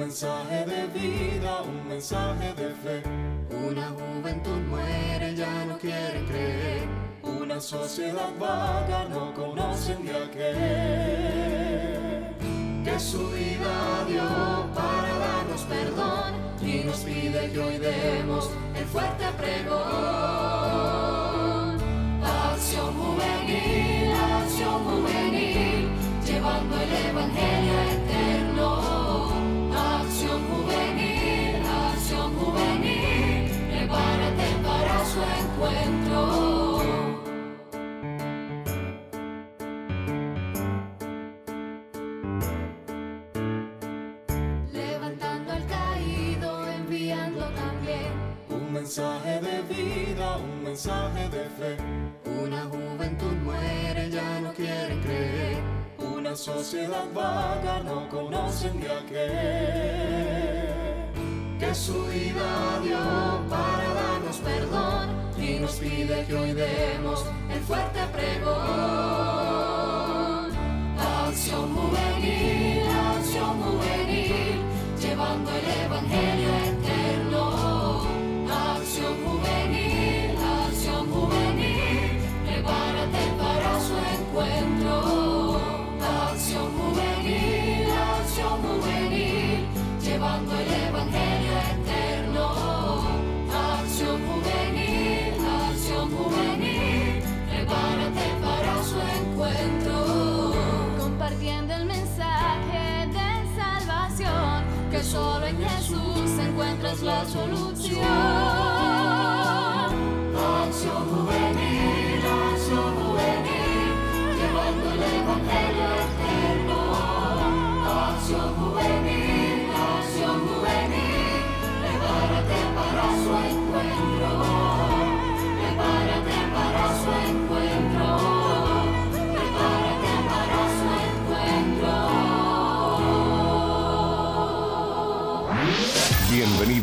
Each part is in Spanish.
mensaje de vida, un mensaje de fe. Una juventud muere, ya no quieren creer. Una sociedad vaga, no conocen de aquel. Que su vida dio para darnos perdón y nos pide que hoy demos el fuerte pregón. Su encuentro. Levantando al caído, enviando también Un mensaje de vida, un mensaje de fe. Una juventud muere, ya no quieren creer. Una sociedad vaga, no conocen de aquel. Que su vida dio para darnos perdón y nos pide que hoy demos el fuerte pregón.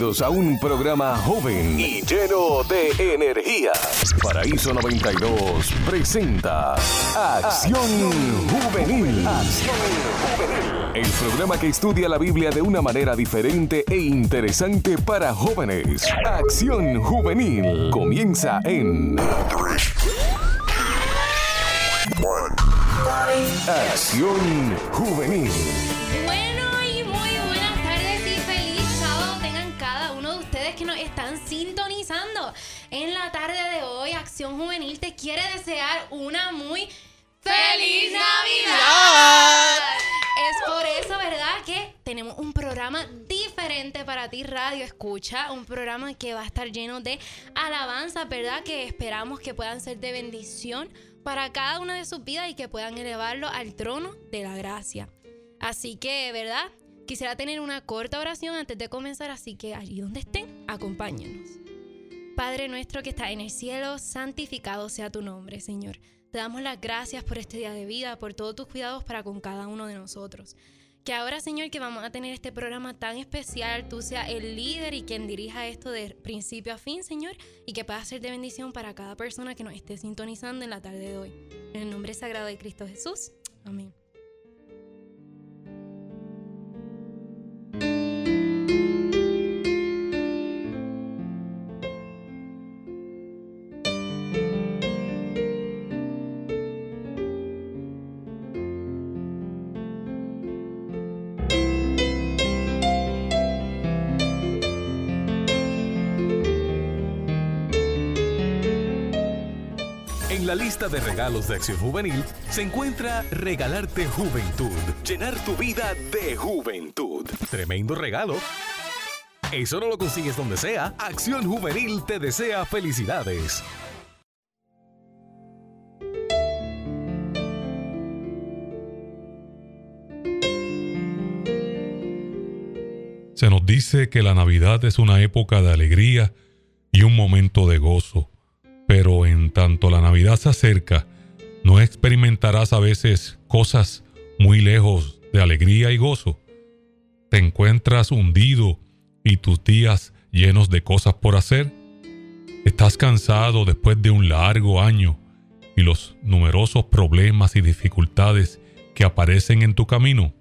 A un programa joven y lleno de energía. Paraíso 92 presenta Acción Juvenil. El programa que estudia la Biblia de una manera diferente e interesante para jóvenes. Acción Juvenil comienza en Acción Juvenil. Un programa diferente para ti, Radio Escucha. Un programa que va a estar lleno de alabanza, ¿verdad? Que esperamos que puedan ser de bendición para cada una de sus vidas y que puedan elevarlo al trono de la gracia. Así que, ¿verdad? Quisiera tener una corta oración antes de comenzar, así que allí donde estén, acompáñenos. Padre nuestro que está en el cielo, santificado sea tu nombre, Señor. Te damos las gracias por este día de vida, por todos tus cuidados para con cada uno de nosotros. Que ahora, Señor, que vamos a tener este programa tan especial, tú seas el líder y quien dirija esto de principio a fin, Señor, y que pueda ser de bendición para cada persona que nos esté sintonizando en la tarde de hoy. En el nombre sagrado de Cristo Jesús. Amén. Lista de regalos de Acción Juvenil se encuentra Regalarte Juventud, llenar tu vida de juventud. Tremendo regalo. Eso no lo consigues donde sea. Acción Juvenil te desea felicidades. Se nos dice que la Navidad es una época de alegría y un momento de gozo, pero en tanto la Navidad se acerca, no experimentarás a veces cosas muy lejos de alegría y gozo. Te encuentras hundido y tus días llenos de cosas por hacer. Estás cansado después de un largo año y los numerosos problemas y dificultades que aparecen en tu camino.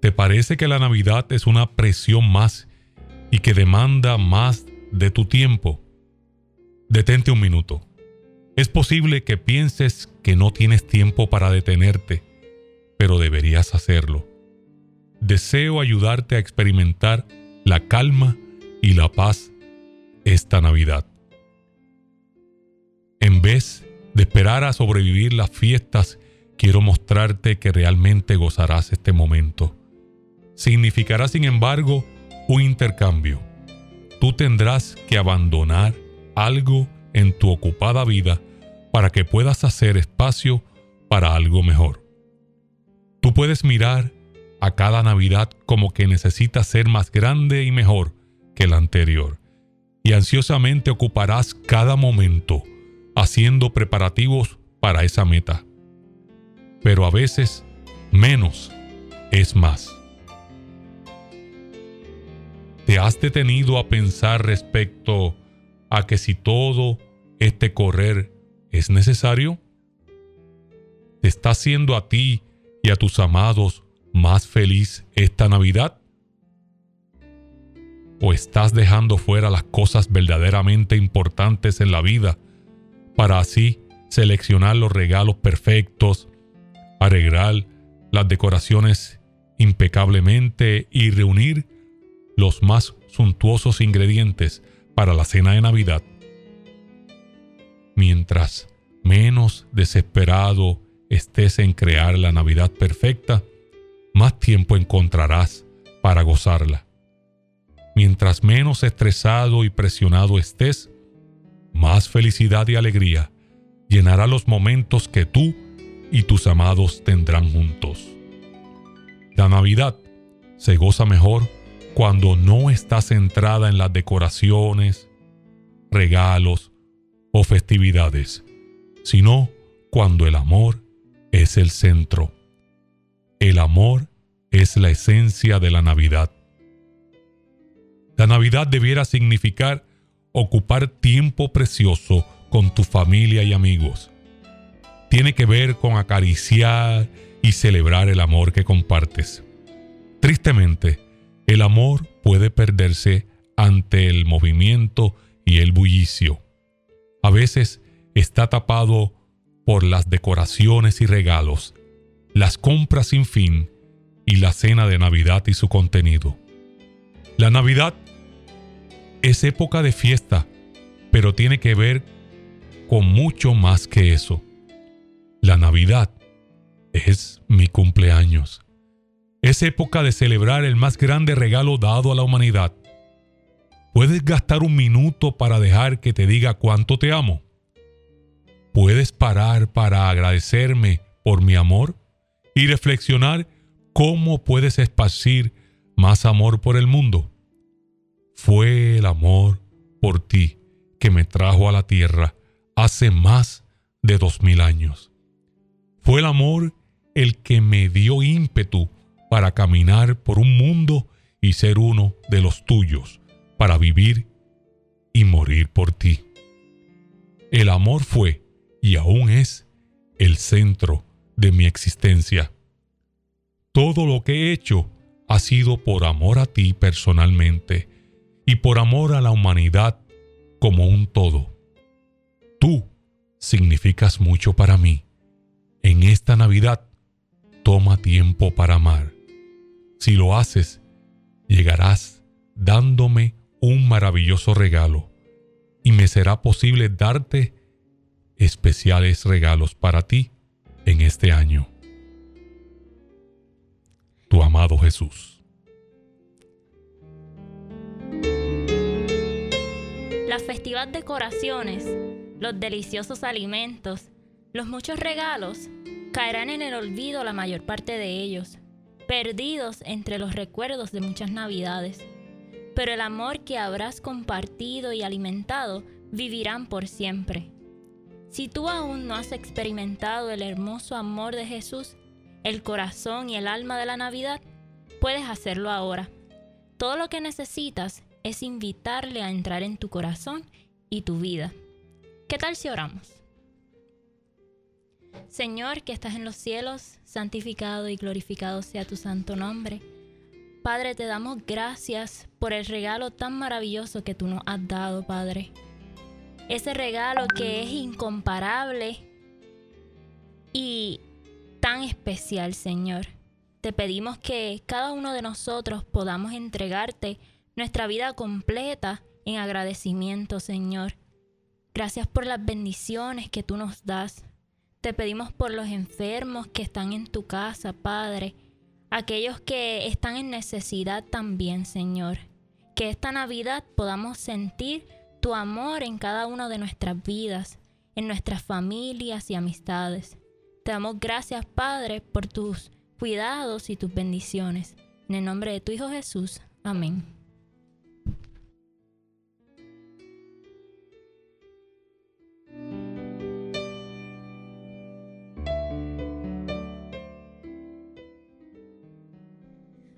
¿Te parece que la Navidad es una presión más y que demanda más de tu tiempo? Detente un minuto. Es posible que pienses que no tienes tiempo para detenerte, pero deberías hacerlo. Deseo ayudarte a experimentar la calma y la paz esta Navidad. En vez de esperar a sobrevivir las fiestas, quiero mostrarte que realmente gozarás este momento. Significará, sin embargo, un intercambio. Tú tendrás que abandonar algo en tu ocupada vida para que puedas hacer espacio para algo mejor. Tú puedes mirar a cada Navidad como que necesita ser más grande y mejor que la anterior, y ansiosamente ocuparás cada momento haciendo preparativos para esa meta. Pero a veces menos es más. ¿Te has detenido a pensar respecto a que si todo este correr es necesario? ¿Te está haciendo a ti y a tus amados más feliz esta Navidad? ¿O estás dejando fuera las cosas verdaderamente importantes en la vida para así seleccionar los regalos perfectos, arreglar las decoraciones impecablemente y reunir los más suntuosos ingredientes para la cena de Navidad. Mientras menos desesperado estés en crear la Navidad perfecta, más tiempo encontrarás para gozarla. Mientras menos estresado y presionado estés, más felicidad y alegría llenará los momentos que tú y tus amados tendrán juntos. La Navidad se goza mejor cuando no está centrada en las decoraciones, regalos o festividades, sino cuando el amor es el centro. El amor es la esencia de la Navidad. La Navidad debiera significar ocupar tiempo precioso con tu familia y amigos. Tiene que ver con acariciar y celebrar el amor que compartes. Tristemente, el amor puede perderse ante el movimiento y el bullicio. A veces está tapado por las decoraciones y regalos, las compras sin fin y la cena de Navidad y su contenido. La Navidad es época de fiesta, pero tiene que ver con mucho más que eso. La Navidad es mi cumpleaños. Es época de celebrar el más grande regalo dado a la humanidad. ¿Puedes gastar un minuto para dejar que te diga cuánto te amo? ¿Puedes parar para agradecerme por mi amor y reflexionar cómo puedes esparcir más amor por el mundo? Fue el amor por ti que me trajo a la tierra hace más de dos mil años. Fue el amor el que me dio ímpetu para caminar por un mundo y ser uno de los tuyos, para vivir y morir por ti. El amor fue y aún es el centro de mi existencia. Todo lo que he hecho ha sido por amor a ti personalmente y por amor a la humanidad como un todo. Tú significas mucho para mí. En esta Navidad, toma tiempo para amar. Si lo haces, llegarás dándome un maravilloso regalo y me será posible darte especiales regalos para ti en este año. Tu amado Jesús. Las festivas decoraciones, los deliciosos alimentos, los muchos regalos, caerán en el olvido la mayor parte de ellos, perdidos entre los recuerdos de muchas navidades. Pero el amor que habrás compartido y alimentado vivirán por siempre. Si tú aún no has experimentado el hermoso amor de Jesús, el corazón y el alma de la Navidad, puedes hacerlo ahora. Todo lo que necesitas es invitarle a entrar en tu corazón y tu vida. ¿Qué tal si oramos? Señor que estás en los cielos, santificado y glorificado sea tu santo nombre. Padre, te damos gracias por el regalo tan maravilloso que tú nos has dado, Padre. Ese regalo que es incomparable y tan especial, Señor. Te pedimos que cada uno de nosotros podamos entregarte nuestra vida completa en agradecimiento, Señor. Gracias por las bendiciones que tú nos das. Te pedimos por los enfermos que están en tu casa, Padre aquellos que están en necesidad también, Señor. Que esta Navidad podamos sentir tu amor en cada una de nuestras vidas, en nuestras familias y amistades. Te damos gracias, Padre, por tus cuidados y tus bendiciones. En el nombre de tu Hijo Jesús. Amén.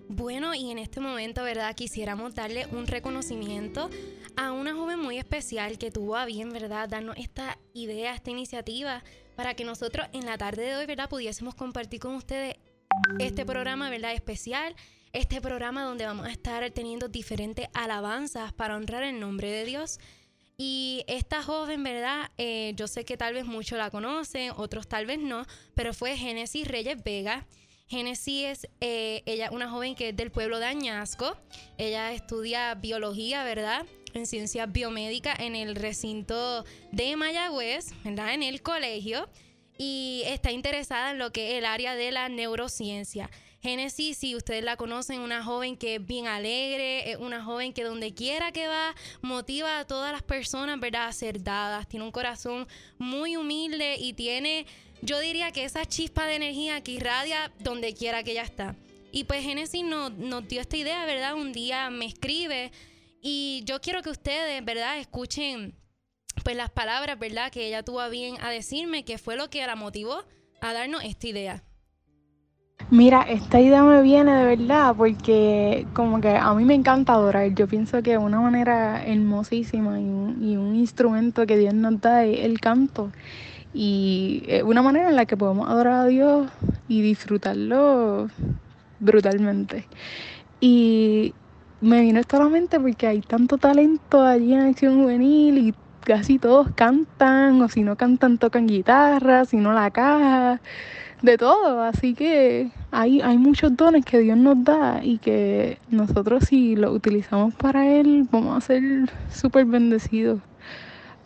Bueno, y en este momento, ¿verdad? Quisiéramos darle un reconocimiento a una joven muy especial que tuvo a bien, ¿verdad? Darnos esta idea, esta iniciativa, para que nosotros en la tarde de hoy, ¿verdad? Pudiésemos compartir con ustedes este programa, ¿verdad? Especial. Este programa donde vamos a estar teniendo diferentes alabanzas para honrar el nombre de Dios. Y esta joven, ¿verdad? Eh, yo sé que tal vez muchos la conocen, otros tal vez no, pero fue Génesis Reyes Vega. Génesis es eh, ella, una joven que es del pueblo de Añasco. Ella estudia biología, ¿verdad? En ciencias biomédicas en el recinto de Mayagüez, ¿verdad? En el colegio. Y está interesada en lo que es el área de la neurociencia. Génesis, si ustedes la conocen, una joven que es bien alegre, es una joven que donde quiera que va, motiva a todas las personas, ¿verdad? A ser dadas. Tiene un corazón muy humilde y tiene yo diría que esa chispa de energía que irradia donde quiera que ella está. Y pues Génesis nos, nos dio esta idea, ¿verdad? Un día me escribe y yo quiero que ustedes, ¿verdad? Escuchen pues las palabras, ¿verdad? Que ella tuvo bien a decirme, que fue lo que la motivó a darnos esta idea. Mira, esta idea me viene de verdad porque como que a mí me encanta adorar. Yo pienso que una manera hermosísima y un, y un instrumento que Dios nos da es el canto y es una manera en la que podemos adorar a Dios y disfrutarlo brutalmente. Y me vino esto a la mente porque hay tanto talento allí en Acción Juvenil y casi todos cantan, o si no cantan, tocan guitarra, si no la caja, de todo. Así que hay, hay muchos dones que Dios nos da y que nosotros si los utilizamos para Él, vamos a ser súper bendecidos.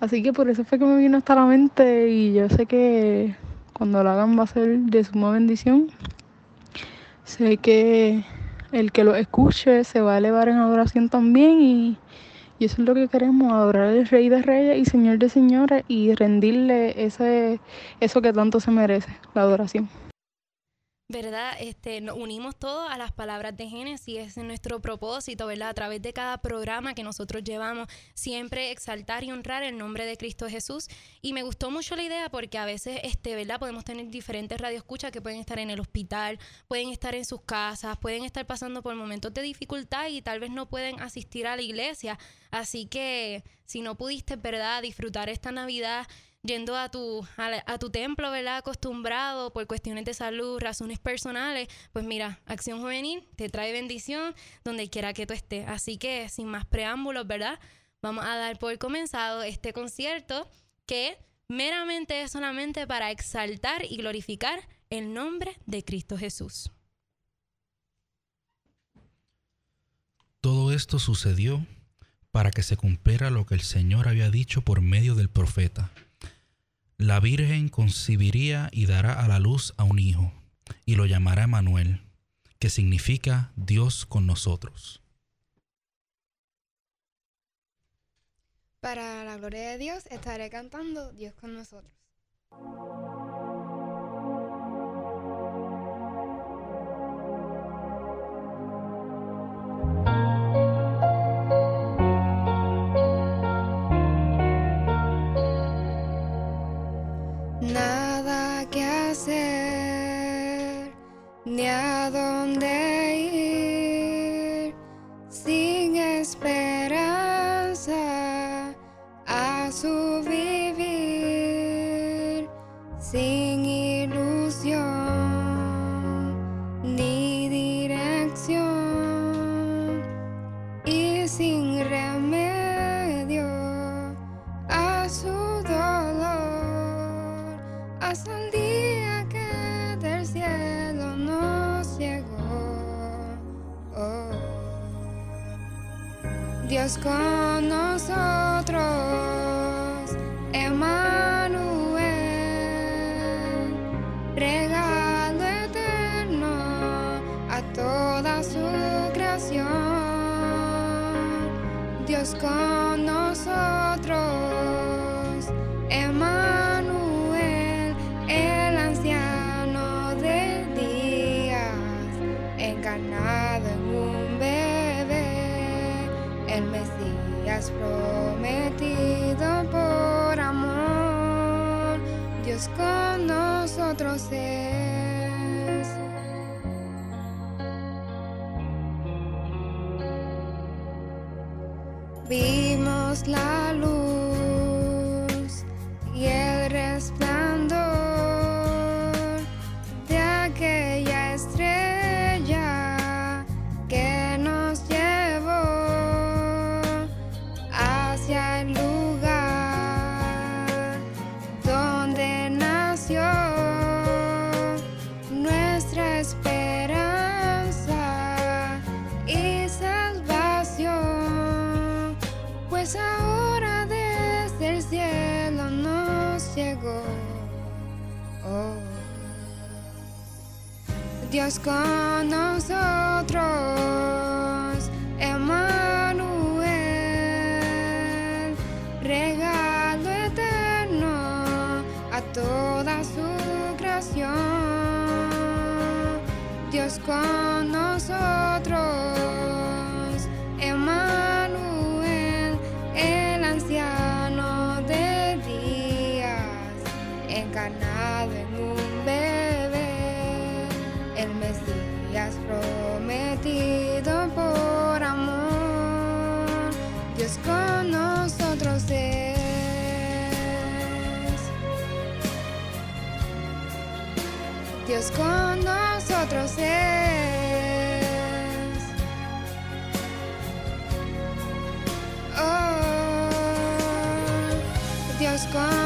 Así que por eso fue que me vino hasta la mente y yo sé que cuando lo hagan va a ser de suma bendición. Sé que el que lo escuche se va a elevar en adoración también y, y eso es lo que queremos, adorar al Rey de Reyes y Señor de Señores y rendirle ese, eso que tanto se merece, la adoración. ¿Verdad? Este, nos unimos todos a las palabras de Génesis, es nuestro propósito, ¿verdad? A través de cada programa que nosotros llevamos, siempre exaltar y honrar el nombre de Cristo Jesús. Y me gustó mucho la idea porque a veces, este, ¿verdad? Podemos tener diferentes radioescuchas que pueden estar en el hospital, pueden estar en sus casas, pueden estar pasando por momentos de dificultad y tal vez no pueden asistir a la iglesia. Así que si no pudiste, ¿verdad? Disfrutar esta Navidad yendo a tu, a, tu templo, ¿verdad? Acostumbrado por cuestiones de salud, razones personales, pues mira, Acción Juvenil te trae bendición donde quiera que tú estés. Así que sin más preámbulos, ¿verdad? Vamos a dar por comenzado este concierto que meramente es solamente para exaltar y glorificar el nombre de Cristo Jesús. Todo esto sucedió para que se cumpliera lo que el Señor había dicho por medio del profeta. La Virgen concibiría y dará a la luz a un hijo, y lo llamará Manuel, que significa Dios con nosotros. Para la gloria de Dios estaré cantando Dios con nosotros. Encarnado en un bebé, el Mesías prometido por amor, Dios con nosotros es. Vimos la luz Dios con nosotros, Emmanuel, regalo eterno a toda su creación. Dios con nosotros, Dios con nosotros es. Oh, Dios con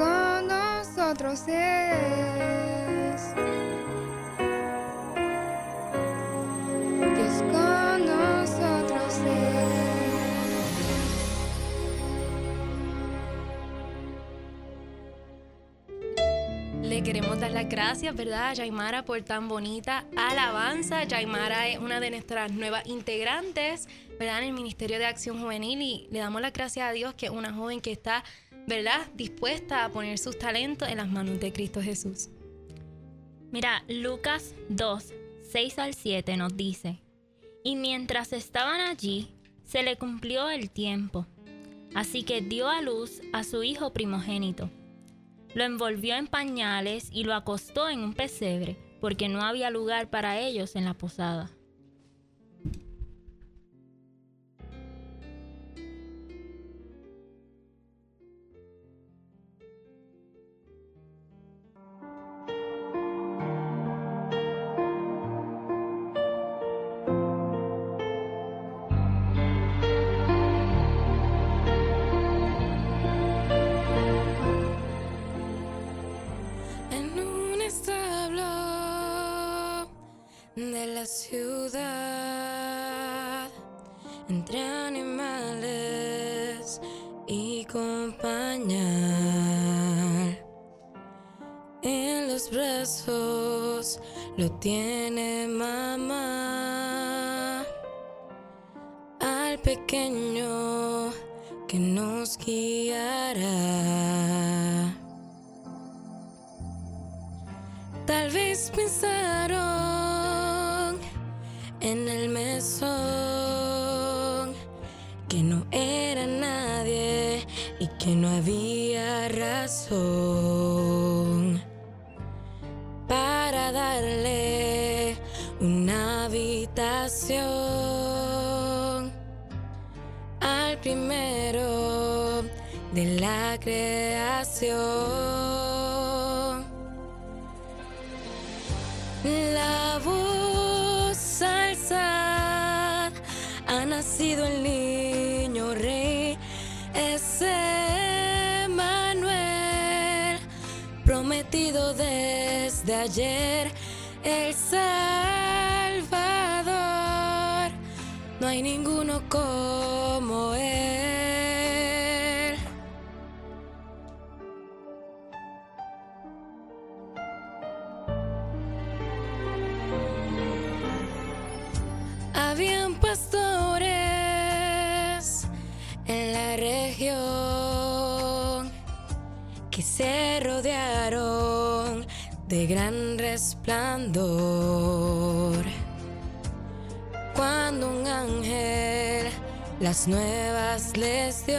con nosotros es. Dios con nosotros. Le queremos dar las gracias, ¿verdad, a por tan bonita alabanza. Yaimara es una de nuestras nuevas integrantes, ¿verdad?, en el Ministerio de Acción Juvenil y le damos las gracias a Dios que es una joven que está, ¿verdad?, dispuesta a poner sus talentos en las manos de Cristo Jesús. Mira, Lucas 2, 6 al 7 nos dice, y mientras estaban allí, se le cumplió el tiempo, así que dio a luz a su hijo primogénito. Lo envolvió en pañales y lo acostó en un pesebre, porque no había lugar para ellos en la posada. Tiene mamá al pequeño que nos guiará. Tal vez pensaron en el una habitación al primero de la creación. La voz alzad, ha nacido el niño rey, es Manuel, prometido desde ayer, como él. Habían pastores en la región que se rodearon de gran resplandor. Ángel las nuevas les dio,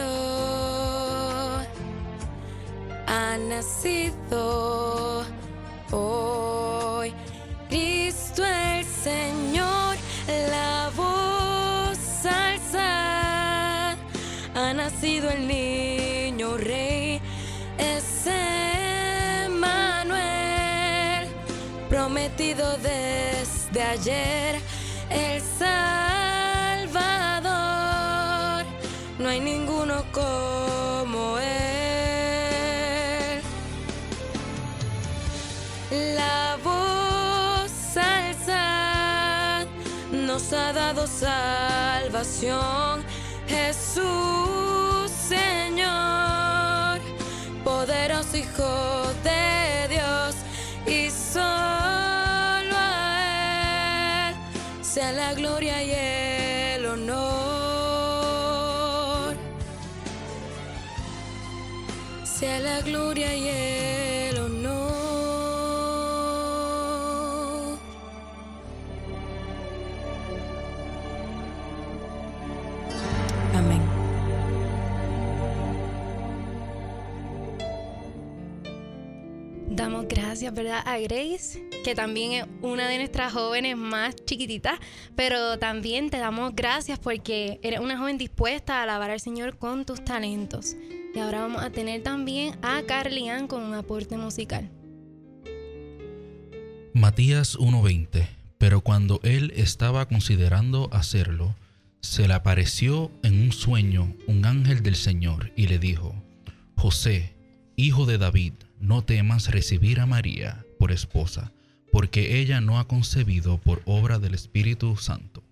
ha nacido hoy Cristo el Señor, la voz alzad, ha nacido el niño rey, es Manuel, prometido desde ayer, ninguno como él. La voz alzad nos ha dado salvación, Jesús Señor, poderoso Hijo de Dios, y solo a Él sea la gloria y el gloria y el honor. Amén. Damos gracias, ¿verdad? A Grace, que también es una de nuestras jóvenes más chiquititas, pero también te damos gracias porque eres una joven dispuesta a alabar al Señor con tus talentos. Y ahora vamos a tener también a Carlian con un aporte musical. Matías 1:20 Pero cuando él estaba considerando hacerlo, se le apareció en un sueño un ángel del Señor y le dijo, José, hijo de David, no temas recibir a María por esposa, porque ella no ha concebido por obra del Espíritu Santo.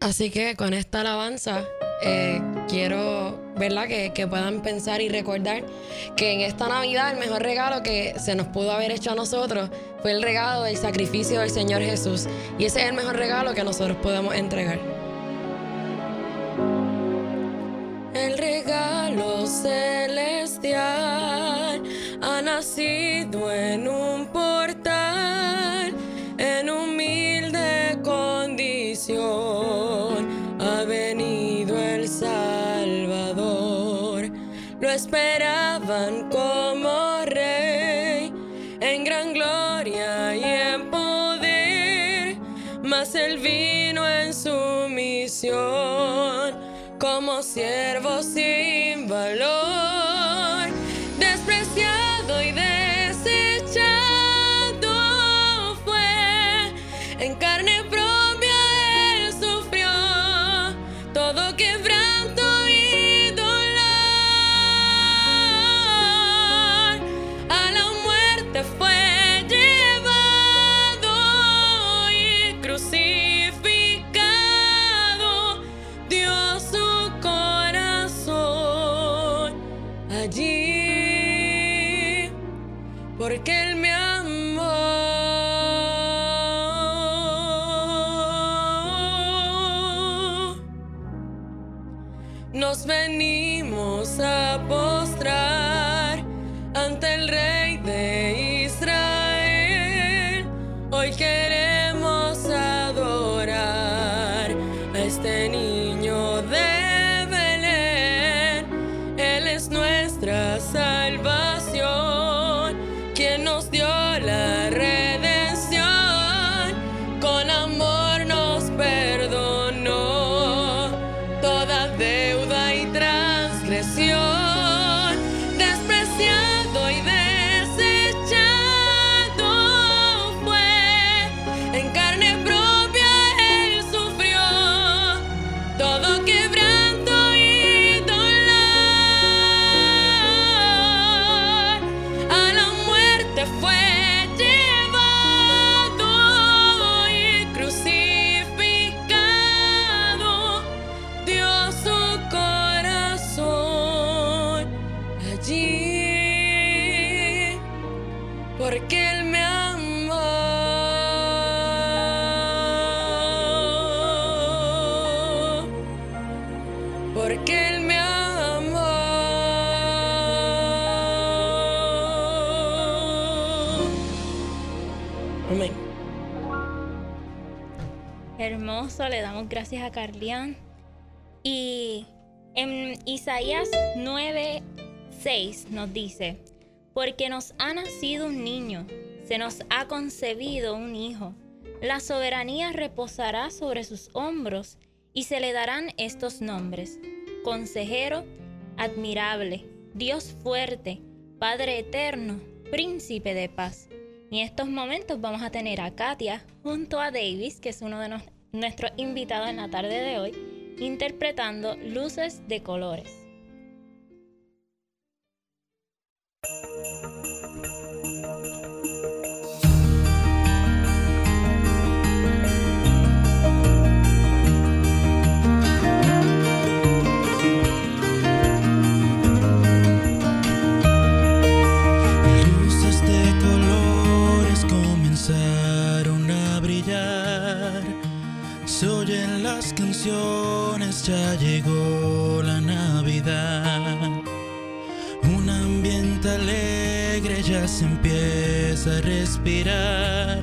Así que con esta alabanza eh, quiero ¿verdad? Que, que puedan pensar y recordar que en esta Navidad el mejor regalo que se nos pudo haber hecho a nosotros fue el regalo del sacrificio del Señor Jesús. Y ese es el mejor regalo que nosotros podemos entregar. El regalo celestial como siervo sin valor, Hoy gracias a Carlián. Y en Isaías 9:6 nos dice, porque nos ha nacido un niño, se nos ha concebido un hijo. La soberanía reposará sobre sus hombros y se le darán estos nombres. Consejero, admirable, Dios fuerte, Padre eterno, príncipe de paz. Y en estos momentos vamos a tener a Katia junto a Davis, que es uno de nos- nuestros invitados en la tarde de hoy, interpretando Luces de Colores. Ya llegó la Navidad. Un ambiente alegre ya se empieza a respirar.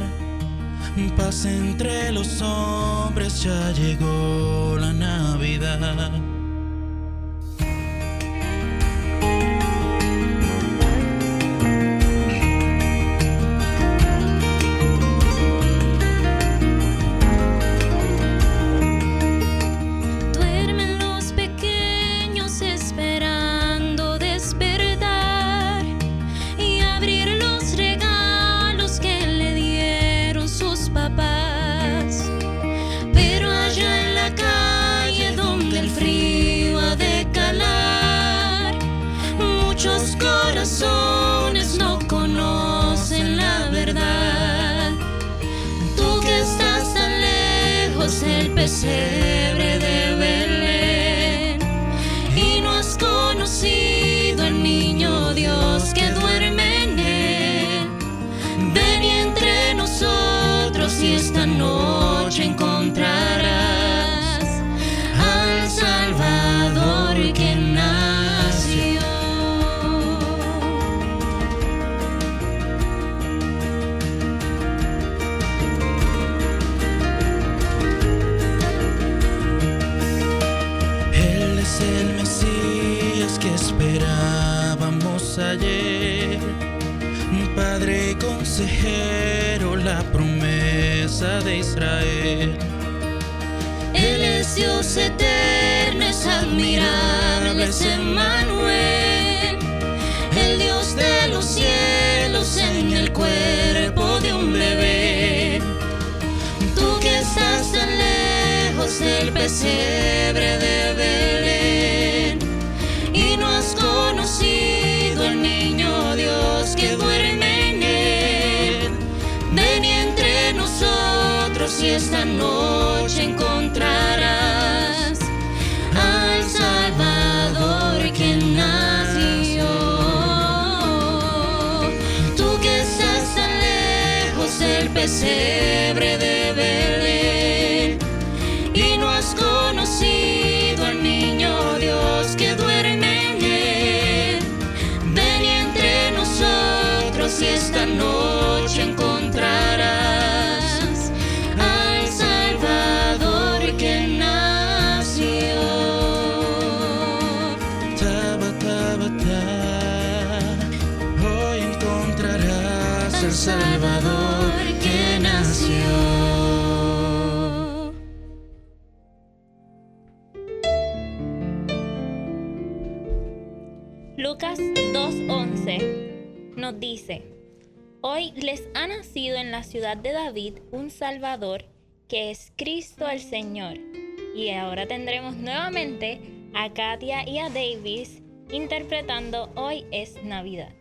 Paz entre los hombres, ya llegó la Navidad. Pesebre promesa de Israel. Él es Dios eterno, es admirable, es Emmanuel, el Dios de los cielos en el cuerpo de un bebé. Tú que estás tan lejos del pesebre de Belén esta noche encontrarás al Salvador que nació. Tú que estás tan lejos del pesebre de Belén dice, Hoy les ha nacido en la ciudad de David un Salvador que es Cristo el Señor. Y ahora tendremos nuevamente a Katia y a Davis interpretando Hoy es Navidad.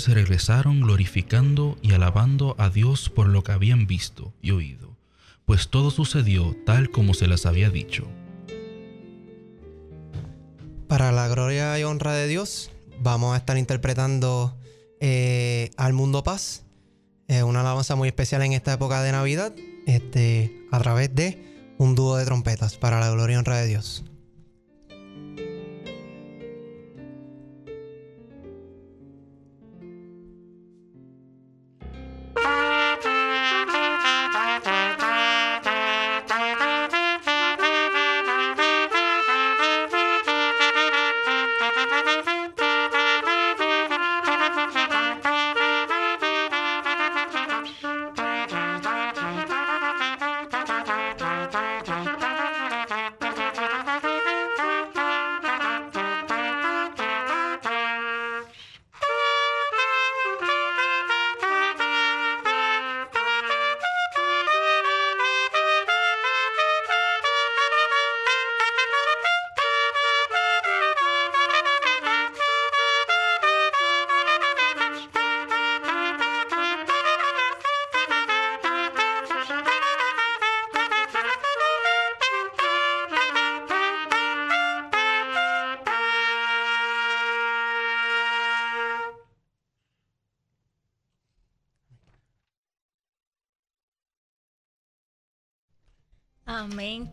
Pastores regresaron glorificando y alabando a Dios por lo que habían visto y oído, pues todo sucedió tal como se les había dicho. Para la gloria y honra de Dios, vamos a estar interpretando eh, Al Mundo Paz. Eh, una alabanza muy especial en esta época de Navidad, este, a través de un dúo de trompetas para la gloria y honra de Dios.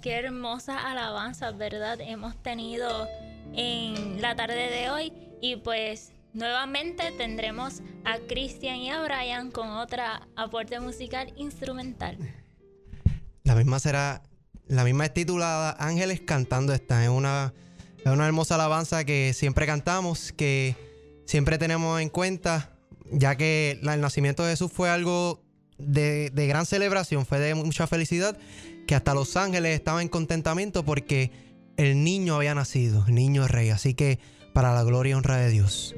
Qué hermosas alabanzas, ¿verdad? Hemos tenido en la tarde de hoy y pues nuevamente tendremos a Cristian y a Brian con otra aporte musical instrumental. La misma será, la misma es titulada Ángeles cantando esta. Es una, es una hermosa alabanza que siempre cantamos, que siempre tenemos en cuenta, ya que el nacimiento de Jesús fue algo de, de gran celebración, fue de mucha felicidad, que hasta los ángeles estaban en contentamiento porque el niño había nacido, el niño rey. Así que para la gloria y honra de Dios.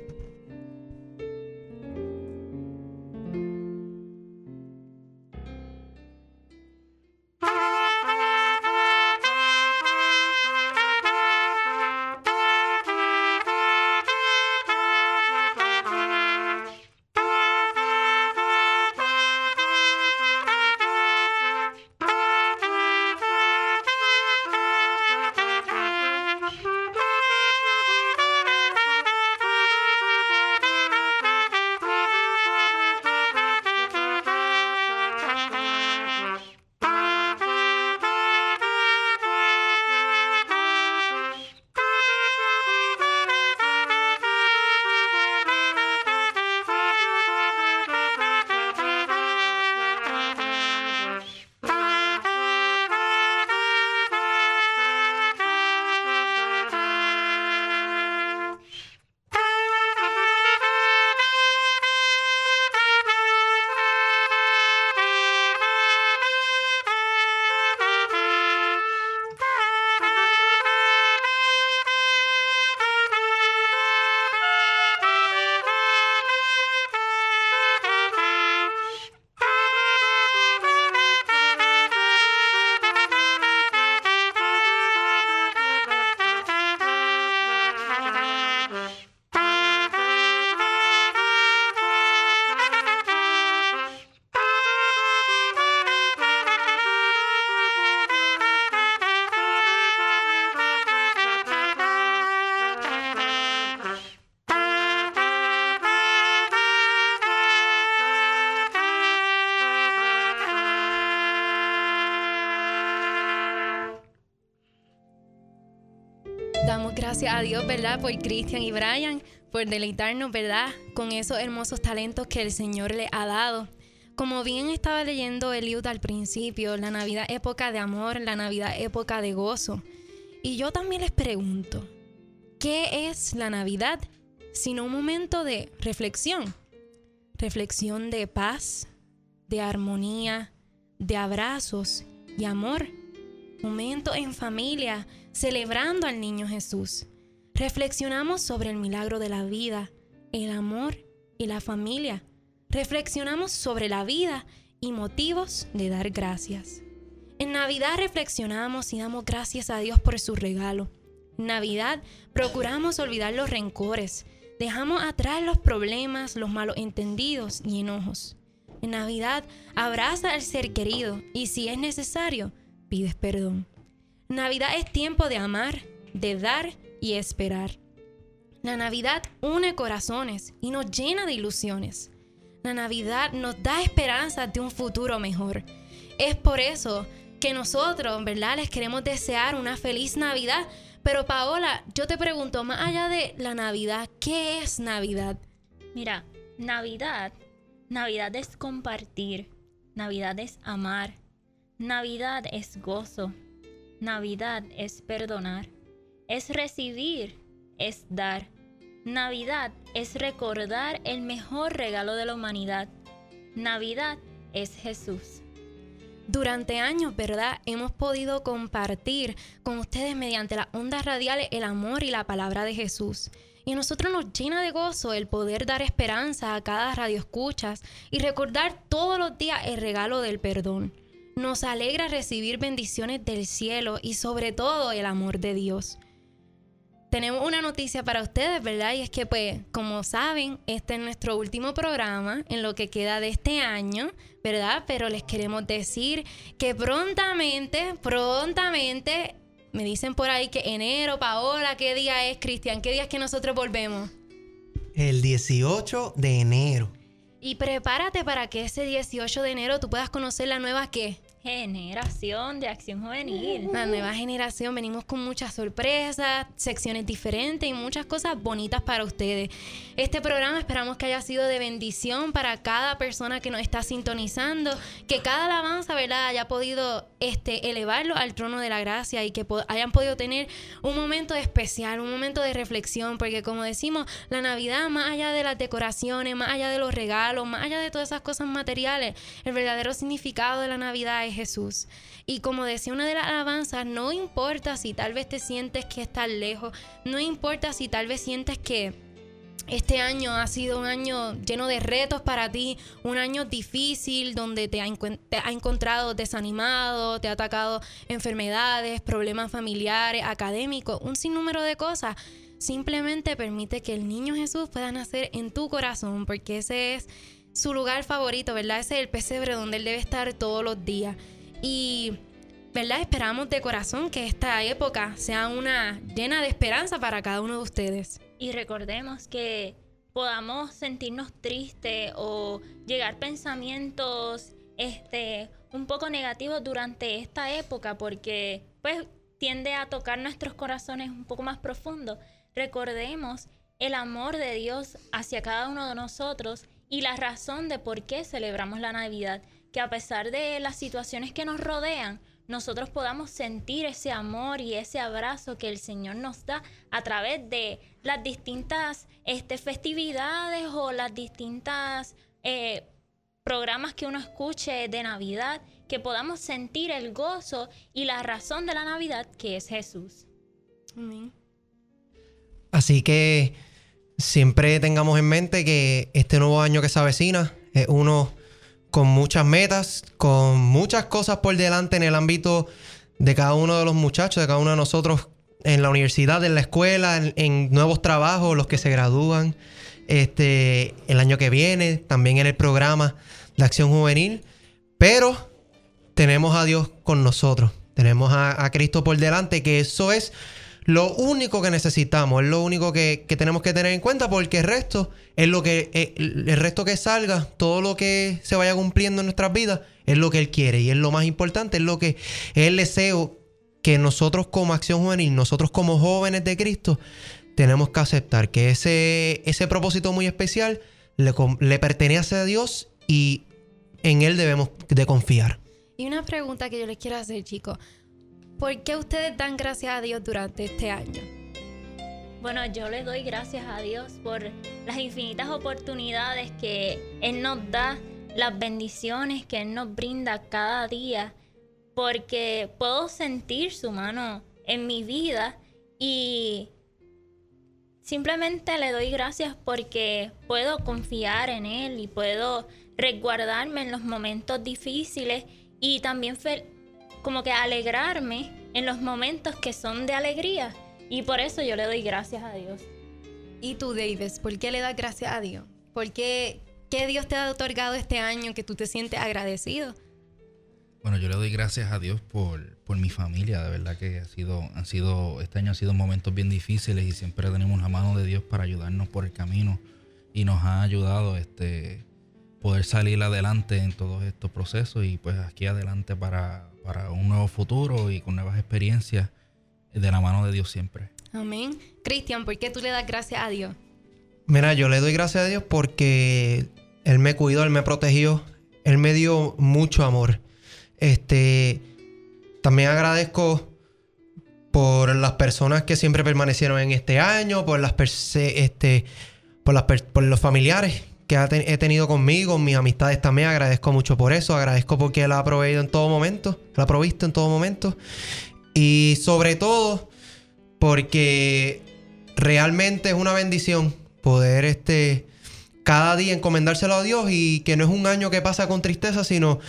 Gracias a Dios, ¿verdad? Por Cristian y Brian, por deleitarnos, ¿verdad? Con esos hermosos talentos que el Señor le ha dado. Como bien estaba leyendo Eliud al principio, la Navidad época de amor, la Navidad época de gozo. Y yo también les pregunto, ¿qué es la Navidad sino un momento de reflexión? Reflexión de paz, de armonía, de abrazos y amor. Momento en familia, celebrando al niño Jesús. Reflexionamos sobre el milagro de la vida, el amor y la familia. Reflexionamos sobre la vida y motivos de dar gracias. En Navidad reflexionamos y damos gracias a Dios por su regalo. En Navidad procuramos olvidar los rencores, dejamos atrás los problemas, los malos entendidos y enojos. En Navidad abraza al ser querido y si es necesario, pides perdón. Navidad es tiempo de amar, de dar y esperar. La Navidad une corazones y nos llena de ilusiones. La Navidad nos da esperanza de un futuro mejor. Es por eso que nosotros, ¿verdad? Les queremos desear una feliz Navidad. Pero Paola, yo te pregunto, más allá de la Navidad, ¿qué es Navidad? Mira, Navidad, Navidad es compartir, Navidad es amar, Navidad es gozo, Navidad es perdonar, es recibir, es dar. Navidad es recordar el mejor regalo de la humanidad. Navidad es Jesús. Durante años, ¿verdad? Hemos podido compartir con ustedes mediante las ondas radiales el amor y la palabra de Jesús. Y a nosotros nos llena de gozo el poder dar esperanza a cada radio escuchas y recordar todos los días el regalo del perdón. Nos alegra recibir bendiciones del cielo y sobre todo el amor de Dios tenemos una noticia para ustedes, ¿verdad? Y es que, pues, como saben, este es nuestro último programa en lo que queda de este año, ¿verdad? Pero les queremos decir que prontamente, prontamente, me dicen por ahí que enero, Paola, ¿qué día es, Cristian? ¿Qué día es que nosotros volvemos? El 18 de enero. Y prepárate para que ese 18 de enero tú puedas conocer la nueva qué? Generación de Acción Juvenil. La nueva generación, venimos con muchas sorpresas, secciones diferentes y muchas cosas bonitas para ustedes. Este programa esperamos que haya sido de bendición para cada persona que nos está sintonizando, que cada alabanza, ¿verdad?, haya podido este, elevarlo al trono de la gracia y que hayan podido tener un momento especial, un momento de reflexión, porque como decimos, la Navidad, más allá de las decoraciones, más allá de los regalos, más allá de todas esas cosas materiales, el verdadero significado de la Navidad es Jesús. Y como decía una de las alabanzas, no importa si tal vez te sientes que estás lejos, no importa si tal vez sientes que este año ha sido un año lleno de retos para ti, un año difícil donde te ha, encontrado desanimado, te ha atacado enfermedades, problemas familiares, académicos, un sinnúmero de cosas. Simplemente permite que el niño Jesús pueda nacer en tu corazón, porque ese es su lugar favorito, ¿verdad? Ese es el pesebre donde él debe estar todos los días. Y, ¿verdad? Esperamos de corazón que esta época sea una llena de esperanza para cada uno de ustedes. Y recordemos que podamos sentirnos tristes o llegar pensamientos este un poco negativos durante esta época porque pues tiende a tocar nuestros corazones un poco más profundo. Recordemos el amor de Dios hacia cada uno de nosotros y la razón de por qué celebramos la Navidad, que a pesar de las situaciones que nos rodean, nosotros podamos sentir ese amor y ese abrazo que el Señor nos da a través de las distintas este, festividades o las distintas eh, programas que uno escuche de Navidad, que podamos sentir el gozo y la razón de la Navidad que es Jesús. Así que siempre tengamos en mente que este nuevo año que se avecina es uno con muchas metas, con muchas cosas por delante en el ámbito de cada uno de los muchachos, de cada uno de nosotros en la universidad, en la escuela, en, nuevos trabajos, los que se gradúan este, el año que viene, también en el programa de acción juvenil. Pero tenemos a Dios con nosotros, tenemos a, a Cristo por delante, que eso es lo único que necesitamos, es lo único que, tenemos que tener en cuenta porque el resto es lo que, eh, el resto que salga, todo lo que se vaya cumpliendo en nuestras vidas, es lo que Él quiere y es lo más importante, es lo que es el deseo que nosotros como acción juvenil, nosotros como jóvenes de Cristo, tenemos que aceptar que ese, ese propósito muy especial le, le pertenece a Dios y en Él debemos de confiar. Y una pregunta que yo les quiero hacer, chicos. ¿Por qué ustedes dan gracias a Dios durante este año? Bueno, yo le doy gracias a Dios por las infinitas oportunidades que Él nos da, las bendiciones que Él nos brinda cada día, porque puedo sentir su mano en mi vida y simplemente le doy gracias porque puedo confiar en Él y puedo resguardarme en los momentos difíciles y también como que alegrarme en los momentos que son de alegría. Y por eso yo le doy gracias a Dios. ¿Y tú, Davis, por qué le das gracias a Dios? ¿Por qué, qué Dios te ha otorgado este año que tú te sientes agradecido? Bueno, yo le doy gracias a Dios por, por mi familia, de verdad que ha sido, han sido, este año ha sido momentos bien difíciles y siempre tenemos la mano de Dios para ayudarnos por el camino y nos ha ayudado este poder salir adelante en todos estos procesos y pues aquí adelante para, para un nuevo futuro y con nuevas experiencias de la mano de Dios siempre. Amén. Cristian, ¿por qué tú le das gracias a Dios? Mira, yo le doy gracias a Dios porque Él me cuidó, Él me protegió, Él me dio mucho amor. Este, también agradezco por las personas que siempre permanecieron en este año, por las este, por, las por los familiares que he tenido conmigo, mis amistades también, agradezco mucho por eso, agradezco porque Él ha proveído en todo momento, Él ha provisto en todo momento. Y sobre todo porque realmente es una bendición poder este, cada día encomendárselo a Dios y que no es un año que pasa con tristeza, sino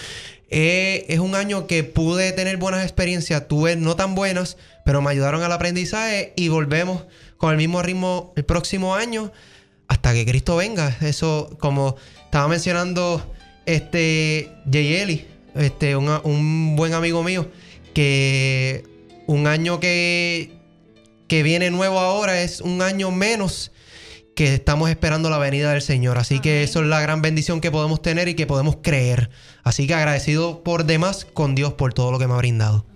es un año que pude tener buenas experiencias, tuve no tan buenas, pero me ayudaron al aprendizaje y volvemos con el mismo ritmo el próximo año hasta que Cristo venga. Eso, como estaba mencionando este Jay este, un, un buen amigo mío, que un año que, que viene nuevo ahora es un año menos que estamos esperando la venida del Señor. Así que eso es la gran bendición que podemos tener y que podemos creer. Así que agradecido por demás con Dios por todo lo que me ha brindado.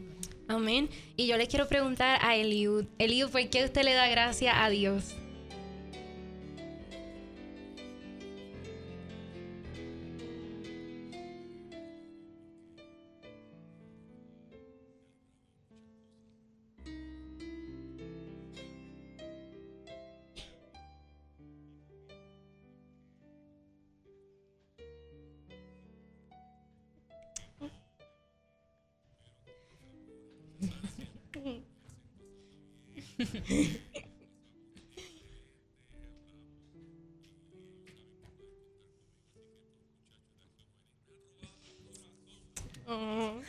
Amén. Y yo les quiero preguntar a Eliud. Eliud, ¿por qué usted le da gracias a Dios? Oh.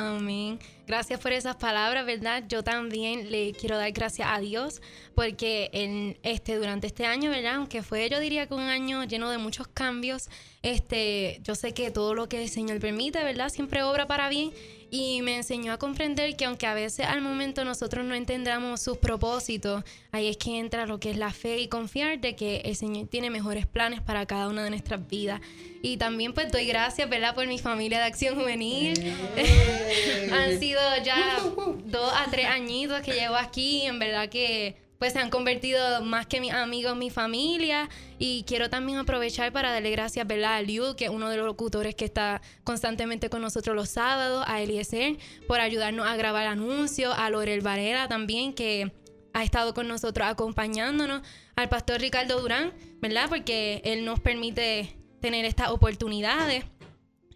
Amén. Gracias por esas palabras, ¿verdad? Yo también le quiero dar gracias a Dios porque en este durante este año, ¿verdad? Aunque fue yo diría que un año lleno de muchos cambios, este, yo sé que todo lo que el Señor permite, ¿verdad? Siempre obra para bien y me enseñó a comprender que aunque a veces al momento nosotros no entendamos sus propósitos, ahí es que entra lo que es la fe y confiar de que el Señor tiene mejores planes para cada una de nuestras vidas. Y también pues doy gracias, ¿verdad? Por mi familia de acción juvenil. Han sido ya dos a tres añitos que llevo aquí, en verdad que pues se han convertido más que mis amigos, mi familia. Y quiero también aprovechar para darle gracias ¿verdad? a Liu, que es uno de los locutores que está constantemente con nosotros los sábados, a Eliezer, por ayudarnos a grabar anuncios, a Lorel Varela también, que ha estado con nosotros acompañándonos, al pastor Ricardo Durán, ¿verdad? Porque él nos permite tener estas oportunidades.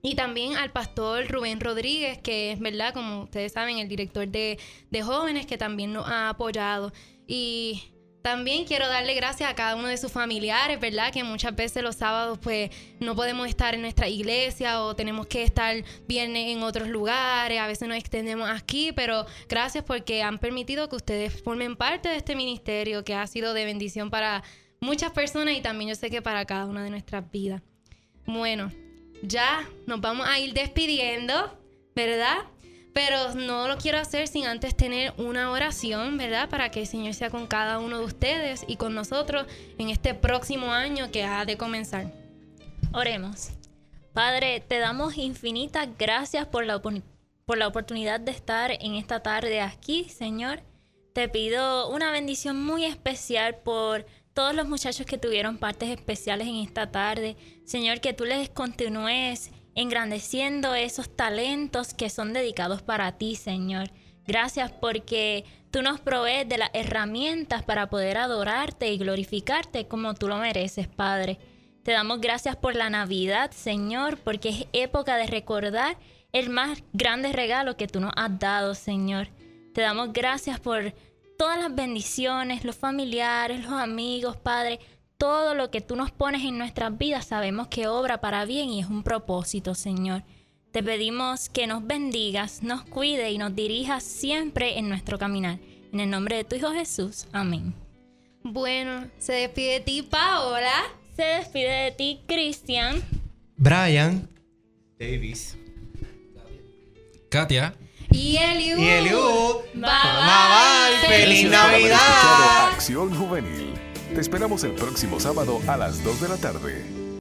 Y también al pastor Rubén Rodríguez, que es, ¿verdad? Como ustedes saben, el director de, de jóvenes, que también nos ha apoyado. Y también quiero darle gracias a cada uno de sus familiares, ¿verdad? Que muchas veces los sábados pues no podemos estar en nuestra iglesia o tenemos que estar bien en otros lugares, a veces nos extendemos aquí, pero gracias porque han permitido que ustedes formen parte de este ministerio que ha sido de bendición para muchas personas y también yo sé que para cada una de nuestras vidas. Bueno, ya nos vamos a ir despidiendo, ¿verdad? Pero no lo quiero hacer sin antes tener una oración, ¿verdad? Para que el Señor sea con cada uno de ustedes y con nosotros en este próximo año que ha de comenzar. Oremos. Padre, te damos infinitas gracias por la, por la oportunidad de estar en esta tarde aquí, Señor. Te pido una bendición muy especial por todos los muchachos que tuvieron partes especiales en esta tarde. Señor, que tú les continúes engrandeciendo esos talentos que son dedicados para ti, Señor. Gracias porque tú nos provees de las herramientas para poder adorarte y glorificarte como tú lo mereces, Padre. Te damos gracias por la Navidad, Señor, porque es época de recordar el más grande regalo que tú nos has dado, Señor. Te damos gracias por todas las bendiciones, los familiares, los amigos, Padre, todo lo que tú nos pones en nuestras vidas sabemos que obra para bien y es un propósito, Señor. Te pedimos que nos bendigas, nos cuide y nos dirijas siempre en nuestro caminar. En el nombre de tu Hijo Jesús. Amén. Bueno, se despide de ti, Paola. Se despide de ti, Cristian. Brian. Davis. Katia. Y Eliud. Y Eliud. Bye, bye. ¡Feliz Navidad! Acción Juvenil. Te esperamos el próximo sábado a las 2 de la tarde.